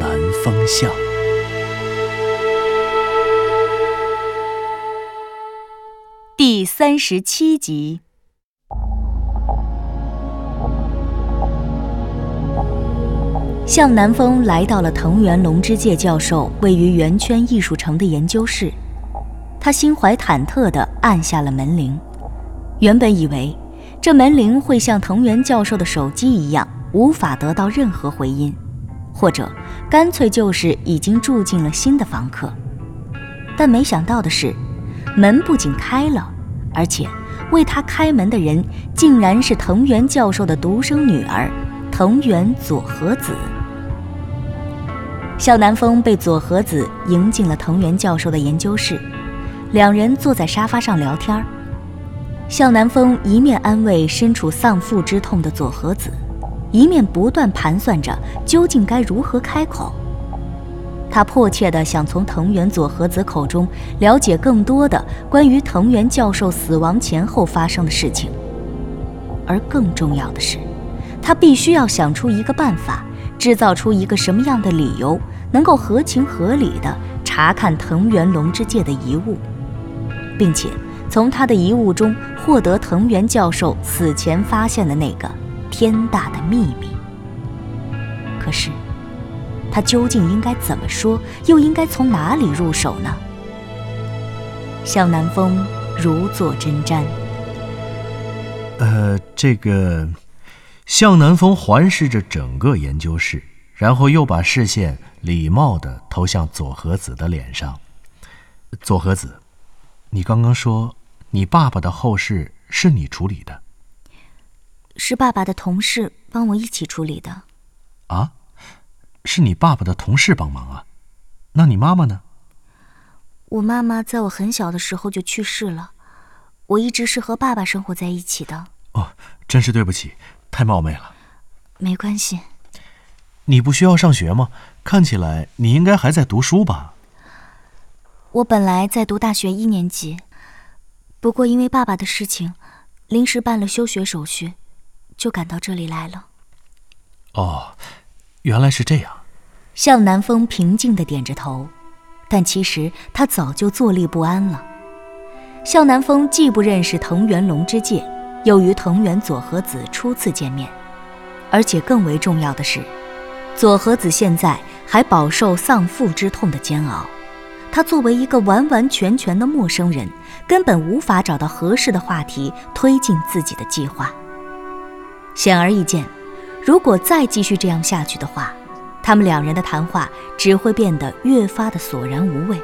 南风向》第三十七集。向南风来到了藤原龙之介教授位于圆圈艺术城的研究室，他心怀忐忑地按下了门铃。原本以为这门铃会像藤原教授的手机一样无法得到任何回音，或者干脆就是已经住进了新的房客。但没想到的是，门不仅开了，而且为他开门的人竟然是藤原教授的独生女儿藤原佐和子。向南风被佐和子迎进了藤原教授的研究室，两人坐在沙发上聊天。向南风一面安慰身处丧父之痛的佐和子，一面不断盘算着究竟该如何开口。他迫切地想从藤原佐和子口中了解更多的关于藤原教授死亡前后发生的事情，而更重要的是，他必须要想出一个办法。制造出一个什么样的理由，能够合情合理的查看藤原龙之介的遗物，并且从他的遗物中获得藤原教授死前发现的那个天大的秘密？可是，他究竟应该怎么说，又应该从哪里入手呢？向南风如坐针毡。呃，这个。向南风环视着整个研究室，然后又把视线礼貌地投向佐和子的脸上。佐和子，你刚刚说你爸爸的后事是你处理的？是爸爸的同事帮我一起处理的。啊？是你爸爸的同事帮忙啊？那你妈妈呢？我妈妈在我很小的时候就去世了，我一直是和爸爸生活在一起的。哦，真是对不起。太冒昧了，没关系。你不需要上学吗？看起来你应该还在读书吧。我本来在读大学一年级，不过因为爸爸的事情，临时办了休学手续，就赶到这里来了。哦，原来是这样。向南风平静的点着头，但其实他早就坐立不安了。向南风既不认识藤原龙之介。又与藤原佐和子初次见面，而且更为重要的是，佐和子现在还饱受丧父之痛的煎熬。他作为一个完完全全的陌生人，根本无法找到合适的话题推进自己的计划。显而易见，如果再继续这样下去的话，他们两人的谈话只会变得越发的索然无味。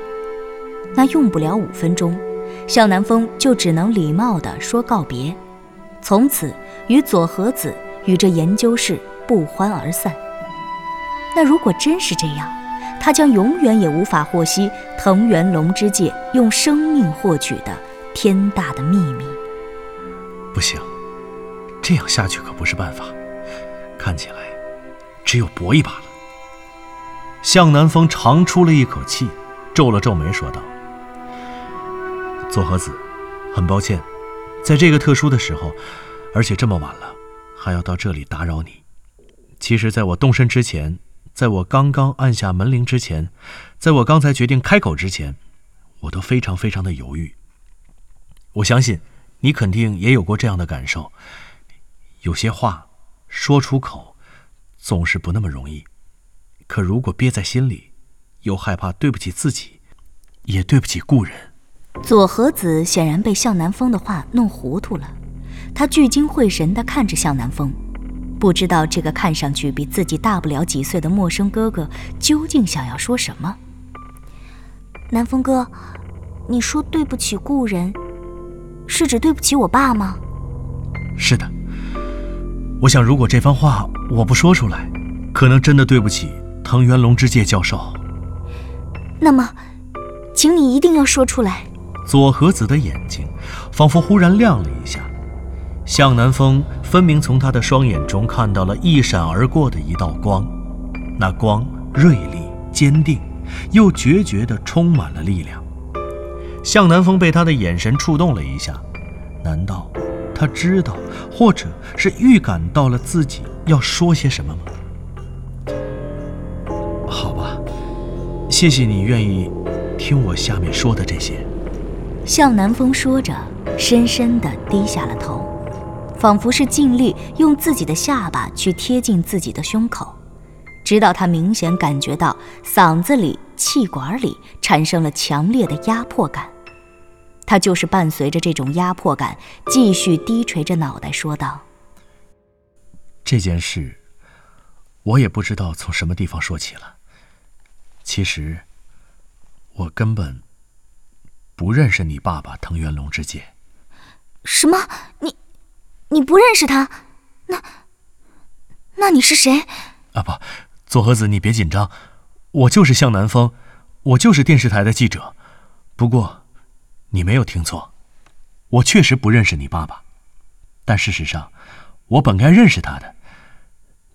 那用不了五分钟，向南风就只能礼貌地说告别。从此与佐和子与这研究室不欢而散。那如果真是这样，他将永远也无法获悉藤原龙之介用生命获取的天大的秘密。不行，这样下去可不是办法。看起来，只有搏一把了。向南风长出了一口气，皱了皱眉，说道：“佐和子，很抱歉。”在这个特殊的时候，而且这么晚了，还要到这里打扰你。其实，在我动身之前，在我刚刚按下门铃之前，在我刚才决定开口之前，我都非常非常的犹豫。我相信，你肯定也有过这样的感受。有些话说出口，总是不那么容易。可如果憋在心里，又害怕对不起自己，也对不起故人。左和子显然被向南风的话弄糊涂了，他聚精会神地看着向南风，不知道这个看上去比自己大不了几岁的陌生哥哥究竟想要说什么。南风哥，你说对不起故人，是指对不起我爸吗？是的。我想，如果这番话我不说出来，可能真的对不起藤原龙之介教授。那么，请你一定要说出来。左和子的眼睛仿佛忽然亮了一下，向南风分明从他的双眼中看到了一闪而过的一道光，那光锐利、坚定，又决绝地充满了力量。向南风被他的眼神触动了一下，难道他知道，或者是预感到了自己要说些什么吗？好吧，谢谢你愿意听我下面说的这些。向南风说着，深深地低下了头，仿佛是尽力用自己的下巴去贴近自己的胸口，直到他明显感觉到嗓子里、气管里产生了强烈的压迫感。他就是伴随着这种压迫感，继续低垂着脑袋说道：“这件事，我也不知道从什么地方说起了。其实，我根本……”不认识你爸爸藤原龙之介。什么？你，你不认识他？那，那你是谁？啊不，佐和子，你别紧张，我就是向南风，我就是电视台的记者。不过，你没有听错，我确实不认识你爸爸，但事实上，我本该认识他的，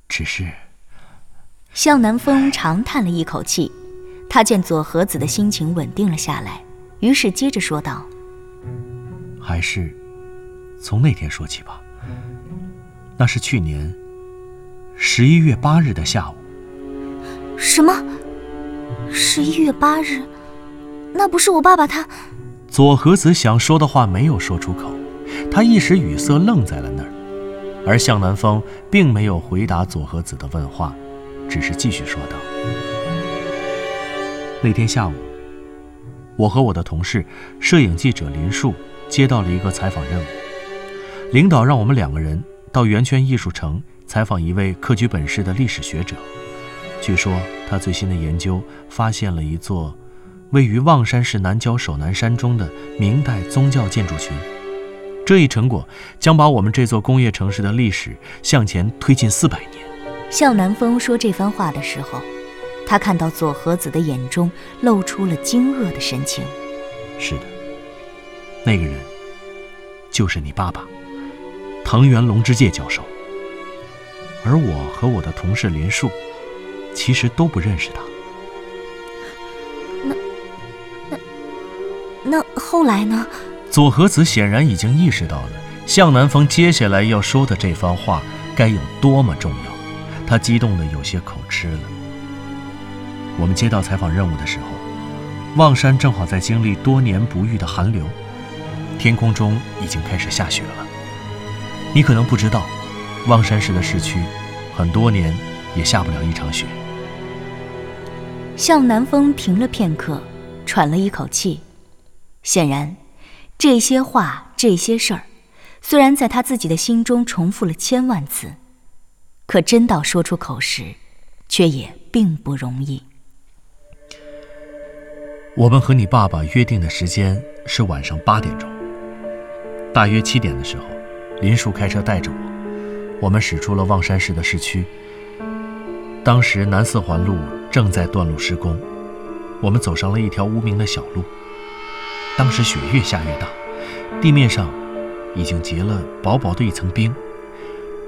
只是……向南风长叹了一口气，他见左和子的心情稳定了下来。于是接着说道：“还是从那天说起吧。那是去年十一月八日的下午。什么？十一月八日？那不是我爸爸他？”左和子想说的话没有说出口，他一时语塞，愣在了那儿。而向南风并没有回答左和子的问话，只是继续说道：“那天下午。”我和我的同事，摄影记者林树接到了一个采访任务。领导让我们两个人到圆圈艺术城采访一位客居本市的历史学者。据说他最新的研究发现了一座位于望山市南郊首南山中的明代宗教建筑群。这一成果将把我们这座工业城市的历史向前推进四百年。向南风说这番话的时候。他看到左和子的眼中露出了惊愕的神情。是的，那个人就是你爸爸，藤原龙之介教授。而我和我的同事林树，其实都不认识他。那后来呢？左和子显然已经意识到了向南风接下来要说的这番话该有多么重要，他激动的有些口吃了。我们接到采访任务的时候，望山正好在经历多年不遇的寒流，天空中已经开始下雪了。你可能不知道，望山市的市区很多年也下不了一场雪。向南风停了片刻，喘了一口气。显然，这些话、这些事儿，虽然在他自己的心中重复了千万次，可真到说出口时，却也并不容易。我们和你爸爸约定的时间是晚上八点钟。大约七点的时候，林树开车带着我，我们驶出了望山市的市区。当时南四环路正在断路施工，我们走上了一条无名的小路。当时雪越下越大，地面上已经结了薄薄的一层冰，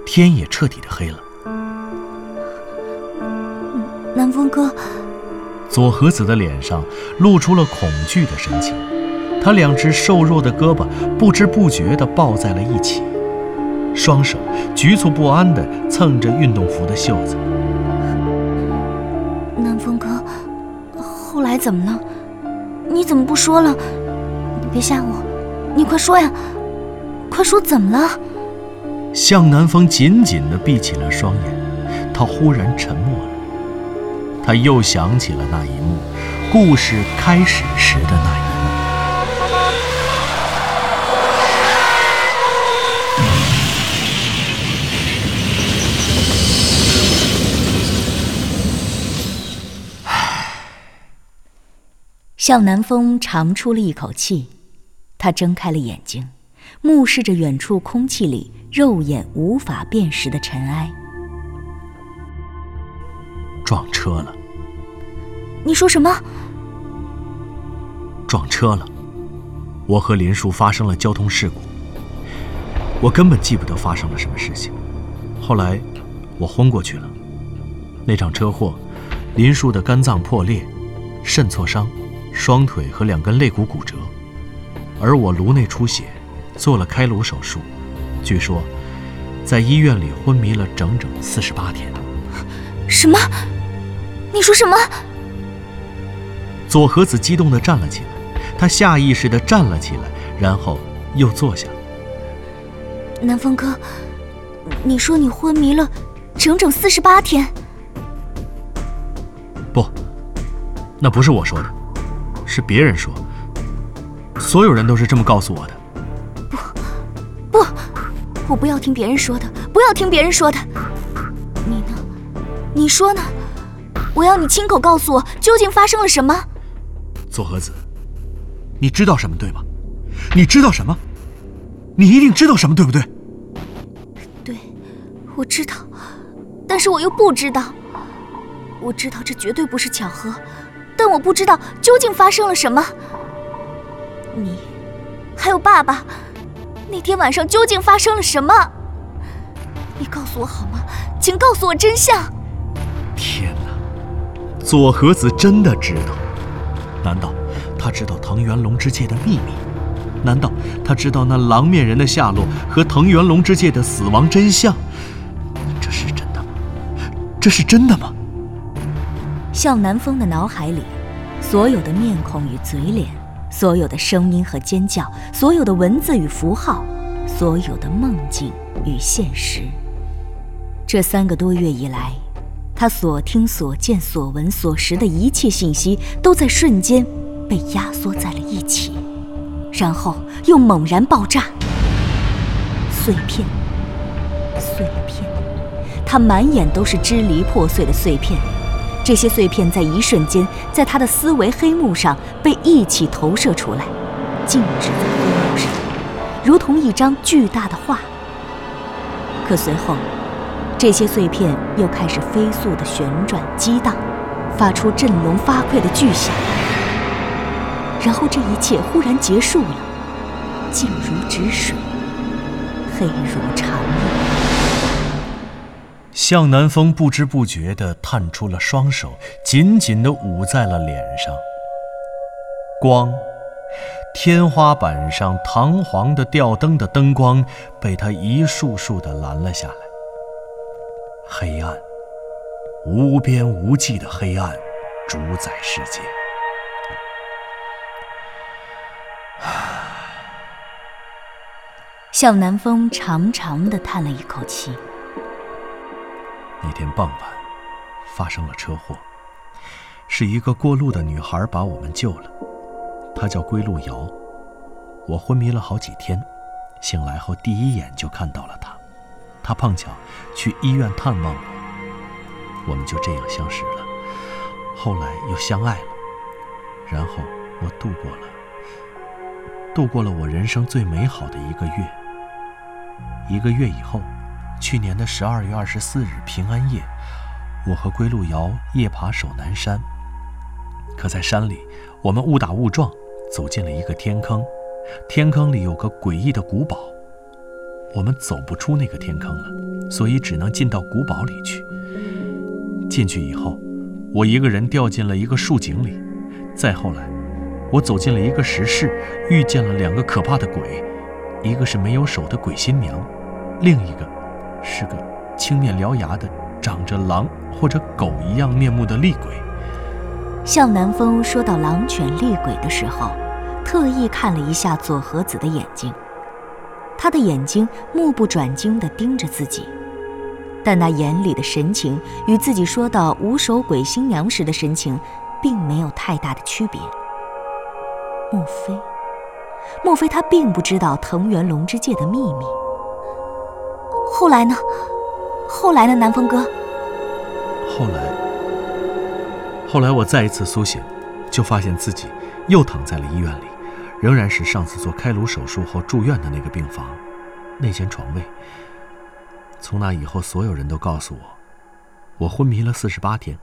天也彻底的黑了。南风哥。左和子的脸上露出了恐惧的神情，他两只瘦弱的胳膊不知不觉地抱在了一起，双手局促不安地蹭着运动服的袖子。南风哥，后来怎么了？你怎么不说了？你别吓我，你快说呀！快说怎么了？向南风紧紧地闭起了双眼，他忽然沉默了。他又想起了那一幕，故事开始时的那一幕。向南风长出了一口气，他睁开了眼睛，目视着远处空气里肉眼无法辨识的尘埃。撞车了。你说什么？撞车了。我和林叔发生了交通事故。我根本记不得发生了什么事情。后来，我昏过去了。那场车祸，林叔的肝脏破裂，肾挫伤，双腿和两根肋骨骨折，而我颅内出血，做了开颅手术。据说，在医院里昏迷了整整四十八天。什么？你说什么？左和子激动地站了起来，他下意识地站了起来，然后又坐下。南风哥，你说你昏迷了整整四十八天？不，那不是我说的，是别人说。所有人都是这么告诉我的。不，不，我不要听别人说的，不要听别人说的。你呢？你说呢？我要你亲口告诉我，究竟发生了什么？左和子，你知道什么对吗？你知道什么？你一定知道什么对不对？对，我知道，但是我又不知道。我知道这绝对不是巧合，但我不知道究竟发生了什么。你，还有爸爸，那天晚上究竟发生了什么？你告诉我好吗？请告诉我真相。天哪，左和子真的知道？难道他知道藤原龙之介的秘密？难道他知道那狼面人的下落和藤原龙之介的死亡真相？这是真的吗？这是真的吗？向南风的脑海里，所有的面孔与嘴脸，所有的声音和尖叫，所有的文字与符号，所有的梦境与现实。这三个多月以来，他所听、所见、所闻、所识的一切信息，都在瞬间被压缩在了一起。然后又猛然爆炸，碎片，碎片，他满眼都是支离破碎的碎片。这些碎片在一瞬间，在他的思维黑幕上被一起投射出来，静止在黑幕上，如同一张巨大的画。可随后，这些碎片又开始飞速的旋转激荡，发出振聋发聩的巨响。然后这一切忽然结束了，静如止水，黑如长夜。向南风不知不觉地探出了双手，紧紧地捂在了脸上。光，天花板上堂皇的吊灯的灯光被他一束束地拦了下来。黑暗，无边无际的黑暗，主宰世界。向南风长长的叹了一口气。那天傍晚，发生了车祸，是一个过路的女孩把我们救了，她叫归路遥。我昏迷了好几天，醒来后第一眼就看到了她，她碰巧去医院探望我，我们就这样相识了，后来又相爱了，然后我度过了。度过了我人生最美好的一个月。一个月以后，去年的十二月二十四日平安夜，我和归路遥夜爬守南山。可在山里，我们误打误撞走进了一个天坑，天坑里有个诡异的古堡，我们走不出那个天坑了，所以只能进到古堡里去。进去以后，我一个人掉进了一个树井里，再后来。我走进了一个石室，遇见了两个可怕的鬼，一个是没有手的鬼新娘，另一个是个青面獠牙的、长着狼或者狗一样面目的厉鬼。向南风说到狼犬厉鬼的时候，特意看了一下左和子的眼睛，他的眼睛目不转睛地盯着自己，但那眼里的神情与自己说到无手鬼新娘时的神情，并没有太大的区别。莫非，莫非他并不知道藤原龙之介的秘密？后来呢？后来呢？南风哥。后来，后来我再一次苏醒，就发现自己又躺在了医院里，仍然是上次做开颅手术后住院的那个病房，那间床位。从那以后，所有人都告诉我，我昏迷了四十八天，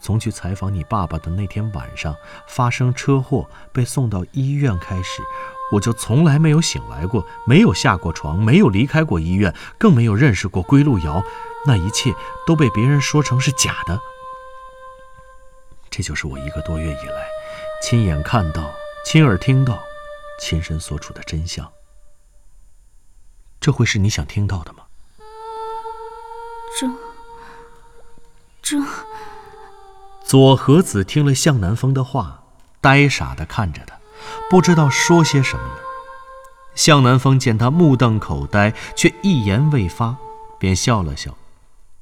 从去采访你爸爸的那天晚上发生车祸被送到医院开始，我就从来没有醒来过，没有下过床，没有离开过医院，更没有认识过归路遥。那一切都被别人说成是假的。这就是我一个多月以来亲眼看到、亲耳听到、亲身所处的真相。这会是你想听到的吗？这……这……左和子听了向南风的话，呆傻的看着他，不知道说些什么了。向南风见他目瞪口呆，却一言未发，便笑了笑，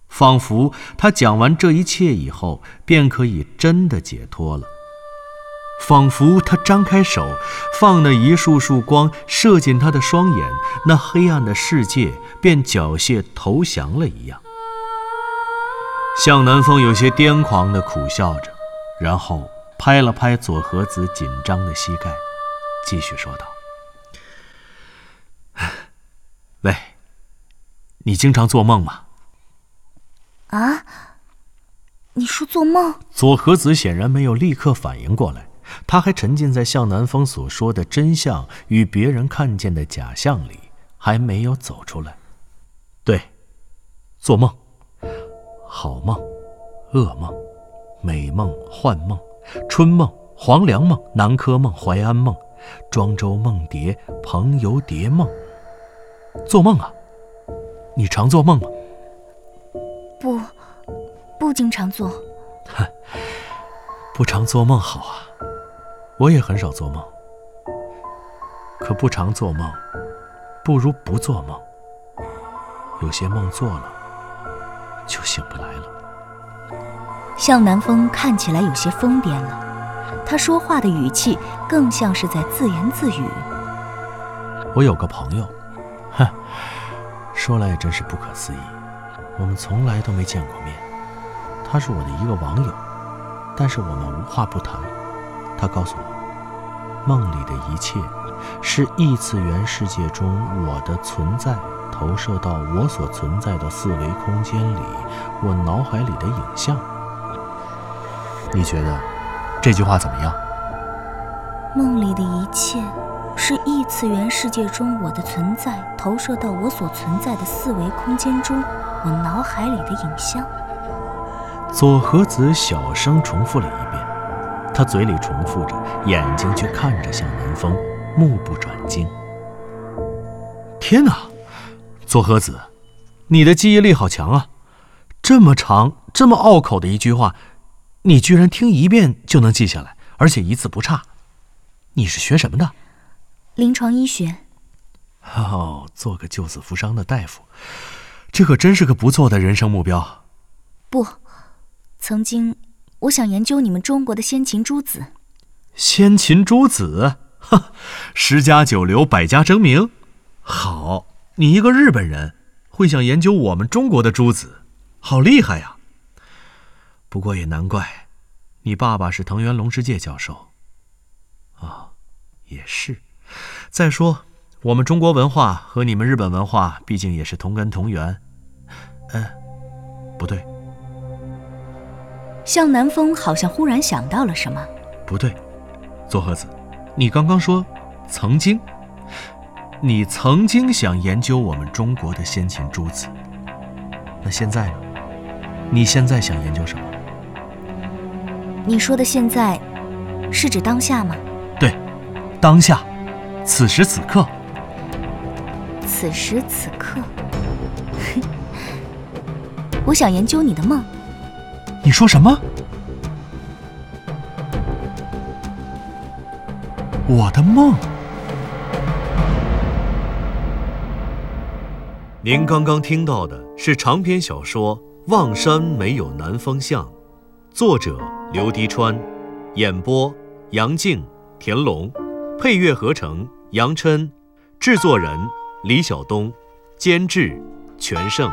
仿佛他讲完这一切以后，便可以真的解脱了。仿佛他张开手，放那一束束光射进他的双眼，那黑暗的世界便缴械投降了一样。向南风有些癫狂地苦笑着，然后拍了拍左和子紧张的膝盖，继续说道：“喂，你经常做梦吗？”“啊，你说做梦？”左和子显然没有立刻反应过来，他还沉浸在向南风所说的真相与别人看见的假象里，还没有走出来。对，做梦。好梦、噩梦、美梦、幻梦、春梦、黄粱梦、南柯梦、淮安梦、庄周梦蝶、蓬游蝶梦。做梦啊？你常做梦吗？不，不经常做。哼，不常做梦好啊。我也很少做梦。可不常做梦，不如不做梦。有些梦做了。就醒不来了。向南风看起来有些疯癫了，他说话的语气更像是在自言自语。我有个朋友，哼，说来也真是不可思议，我们从来都没见过面。他是我的一个网友，但是我们无话不谈。他告诉我，梦里的一切是异次元世界中我的存在。投射到我所存在的四维空间里，我脑海里的影像。你觉得这句话怎么样？梦里的一切是异次元世界中我的存在投射到我所存在的四维空间中，我脑海里的影像。左和子小声重复了一遍，他嘴里重复着，眼睛却看着向南风，目不转睛。天哪！左和子，你的记忆力好强啊！这么长、这么拗口的一句话，你居然听一遍就能记下来，而且一字不差。你是学什么的？临床医学。哦，做个救死扶伤的大夫，这可真是个不错的人生目标。不，曾经我想研究你们中国的先秦诸子。先秦诸子，哈，十家九流，百家争鸣，好。你一个日本人，会想研究我们中国的诸子，好厉害呀！不过也难怪，你爸爸是藤原龙之介教授。啊，也是。再说，我们中国文化和你们日本文化毕竟也是同根同源。嗯，不对。向南风好像忽然想到了什么。不对，佐和子，你刚刚说曾经。你曾经想研究我们中国的先秦诸子，那现在呢？你现在想研究什么？你说的现在，是指当下吗？对，当下，此时此刻。此时此刻，我想研究你的梦。你说什么？我的梦？您刚刚听到的是长篇小说《望山没有南方向》，作者刘迪川，演播杨静、田龙，配乐合成杨琛，制作人李晓东，监制全胜。